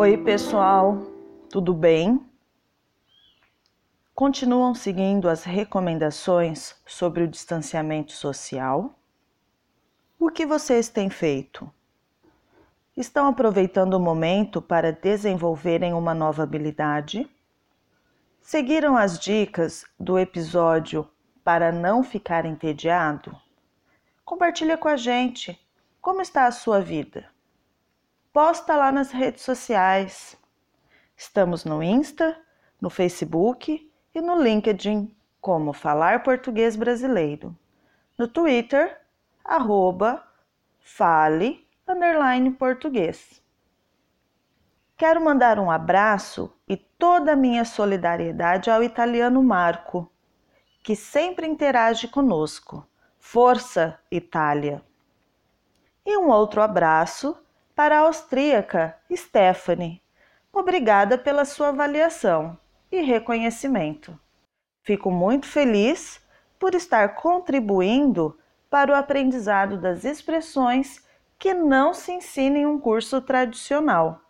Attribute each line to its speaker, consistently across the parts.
Speaker 1: Oi, pessoal, tudo bem? Continuam seguindo as recomendações sobre o distanciamento social? O que vocês têm feito? Estão aproveitando o momento para desenvolverem uma nova habilidade? Seguiram as dicas do episódio para não ficar entediado? Compartilha com a gente como está a sua vida. Posta lá nas redes sociais. Estamos no Insta, no Facebook e no LinkedIn como Falar Português Brasileiro. No Twitter, arroba fale underline português. Quero mandar um abraço e toda a minha solidariedade ao italiano Marco, que sempre interage conosco. Força, Itália! E um outro abraço para a austríaca Stephanie. Obrigada pela sua avaliação e reconhecimento. Fico muito feliz por estar contribuindo para o aprendizado das expressões que não se ensina em um curso tradicional.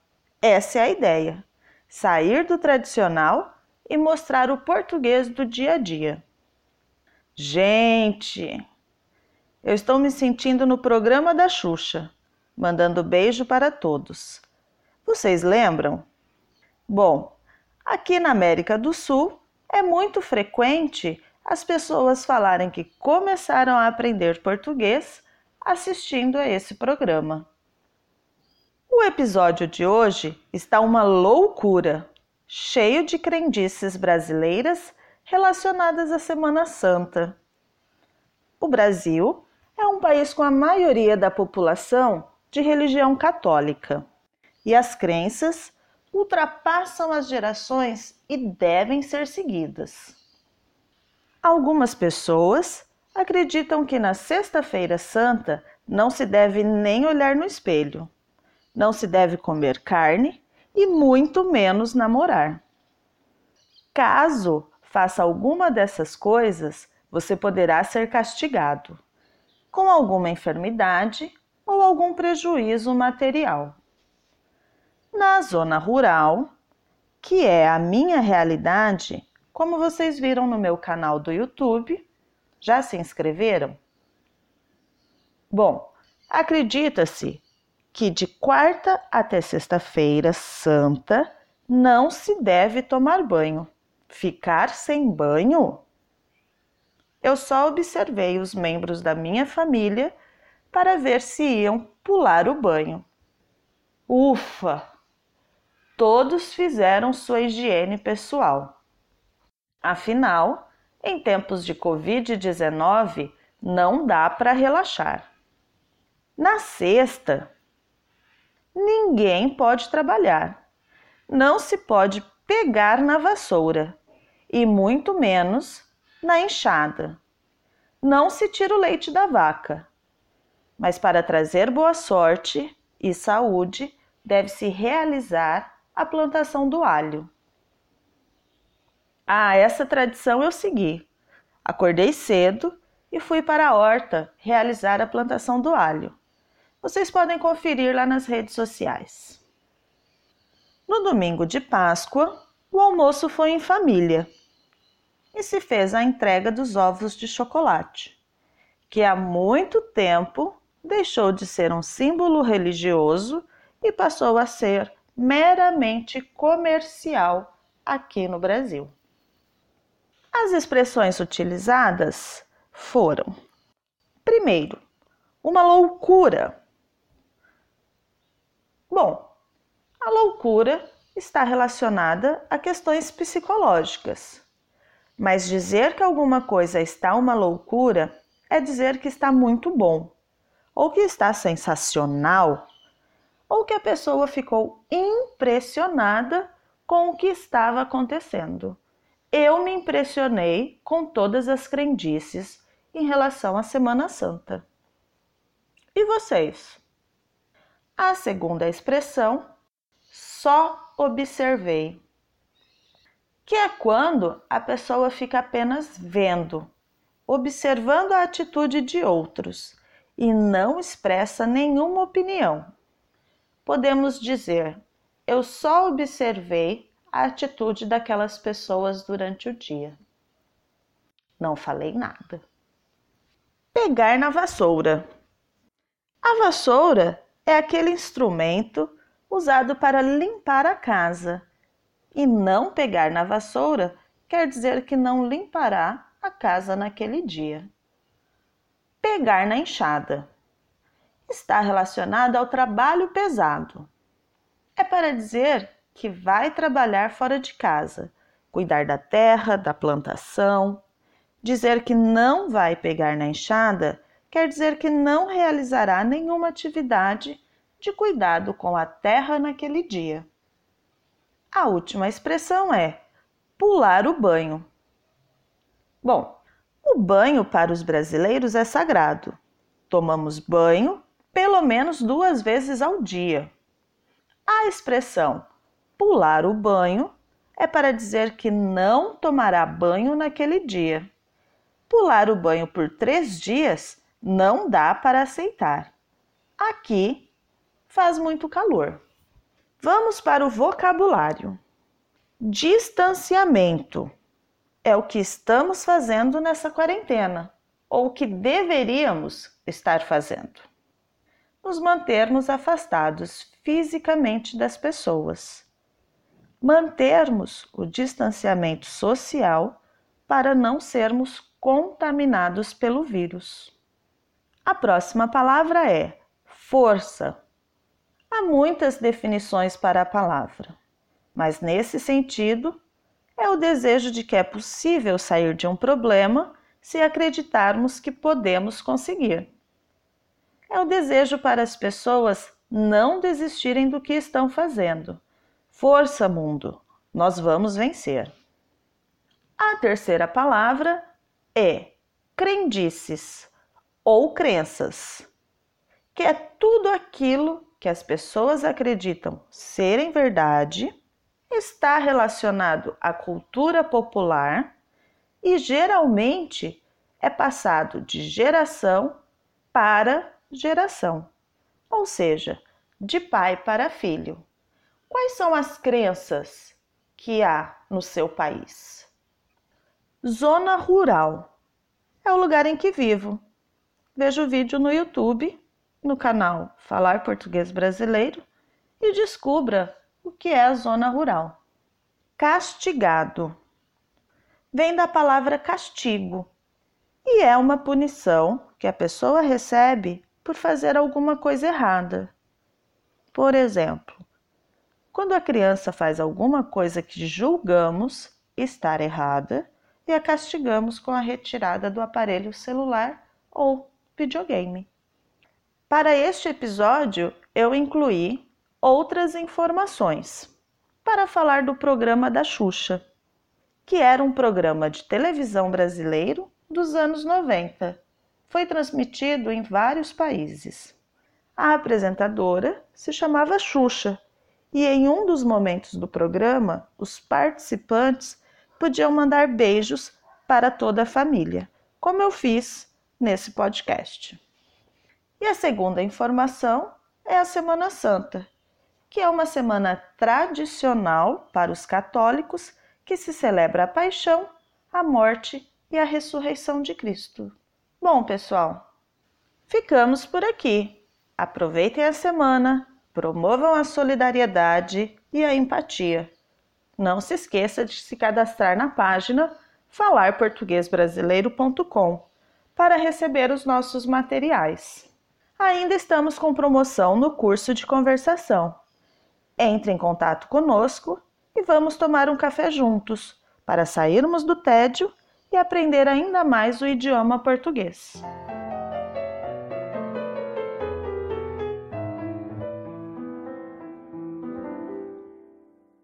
Speaker 1: Essa é a ideia: sair do tradicional e mostrar o português do dia a dia. Gente, eu estou me sentindo no programa da Xuxa, mandando beijo para todos. Vocês lembram? Bom, aqui na América do Sul é muito frequente as pessoas falarem que começaram a aprender português assistindo a esse programa. O episódio de hoje está uma loucura, cheio de crendices brasileiras relacionadas à Semana Santa. O Brasil é um país com a maioria da população de religião católica e as crenças ultrapassam as gerações e devem ser seguidas. Algumas pessoas acreditam que na Sexta-feira Santa não se deve nem olhar no espelho, não se deve comer carne e muito menos namorar. Caso faça alguma dessas coisas, você poderá ser castigado com alguma enfermidade ou algum prejuízo material. Na zona rural, que é a minha realidade, como vocês viram no meu canal do YouTube, já se inscreveram? Bom, acredita-se que de quarta até sexta-feira santa não se deve tomar banho. Ficar sem banho eu só observei os membros da minha família para ver se iam pular o banho. Ufa! Todos fizeram sua higiene pessoal. Afinal, em tempos de Covid-19, não dá para relaxar. Na sexta, ninguém pode trabalhar. Não se pode pegar na vassoura e muito menos na enxada. Não se tira o leite da vaca, mas para trazer boa sorte e saúde, deve-se realizar a plantação do alho. Ah, essa tradição eu segui. Acordei cedo e fui para a horta realizar a plantação do alho. Vocês podem conferir lá nas redes sociais. No domingo de Páscoa, o almoço foi em família e se fez a entrega dos ovos de chocolate, que há muito tempo deixou de ser um símbolo religioso e passou a ser meramente comercial aqui no Brasil. As expressões utilizadas foram: primeiro, uma loucura. Bom, a loucura está relacionada a questões psicológicas mas dizer que alguma coisa está uma loucura é dizer que está muito bom, ou que está sensacional, ou que a pessoa ficou impressionada com o que estava acontecendo. Eu me impressionei com todas as crendices em relação à Semana Santa. E vocês? A segunda expressão, só observei que é quando a pessoa fica apenas vendo, observando a atitude de outros e não expressa nenhuma opinião. Podemos dizer: eu só observei a atitude daquelas pessoas durante o dia. Não falei nada. Pegar na vassoura. A vassoura é aquele instrumento usado para limpar a casa. E não pegar na vassoura quer dizer que não limpará a casa naquele dia. Pegar na enxada está relacionada ao trabalho pesado. É para dizer que vai trabalhar fora de casa, cuidar da terra, da plantação. Dizer que não vai pegar na enxada quer dizer que não realizará nenhuma atividade de cuidado com a terra naquele dia. A última expressão é pular o banho. Bom, o banho para os brasileiros é sagrado. Tomamos banho pelo menos duas vezes ao dia. A expressão pular o banho é para dizer que não tomará banho naquele dia. Pular o banho por três dias não dá para aceitar. Aqui faz muito calor. Vamos para o vocabulário. Distanciamento é o que estamos fazendo nessa quarentena, ou o que deveríamos estar fazendo. Nos mantermos afastados fisicamente das pessoas. Mantermos o distanciamento social para não sermos contaminados pelo vírus. A próxima palavra é força. Há muitas definições para a palavra, mas nesse sentido, é o desejo de que é possível sair de um problema se acreditarmos que podemos conseguir. É o desejo para as pessoas não desistirem do que estão fazendo. Força, mundo, nós vamos vencer. A terceira palavra é crendices ou crenças, que é tudo aquilo que as pessoas acreditam serem verdade, está relacionado à cultura popular e geralmente é passado de geração para geração, ou seja, de pai para filho. Quais são as crenças que há no seu país? Zona rural é o lugar em que vivo. Veja o vídeo no YouTube no canal Falar Português Brasileiro e descubra o que é a zona rural. Castigado vem da palavra castigo e é uma punição que a pessoa recebe por fazer alguma coisa errada. Por exemplo, quando a criança faz alguma coisa que julgamos estar errada e a castigamos com a retirada do aparelho celular ou videogame. Para este episódio, eu incluí outras informações para falar do programa da Xuxa, que era um programa de televisão brasileiro dos anos 90. Foi transmitido em vários países. A apresentadora se chamava Xuxa e em um dos momentos do programa, os participantes podiam mandar beijos para toda a família, como eu fiz nesse podcast. E a segunda informação é a Semana Santa, que é uma semana tradicional para os católicos que se celebra a paixão, a morte e a ressurreição de Cristo. Bom, pessoal, ficamos por aqui. Aproveitem a semana, promovam a solidariedade e a empatia. Não se esqueça de se cadastrar na página falarportuguesbrasileiro.com para receber os nossos materiais. Ainda estamos com promoção no curso de conversação. Entre em contato conosco e vamos tomar um café juntos para sairmos do tédio e aprender ainda mais o idioma português.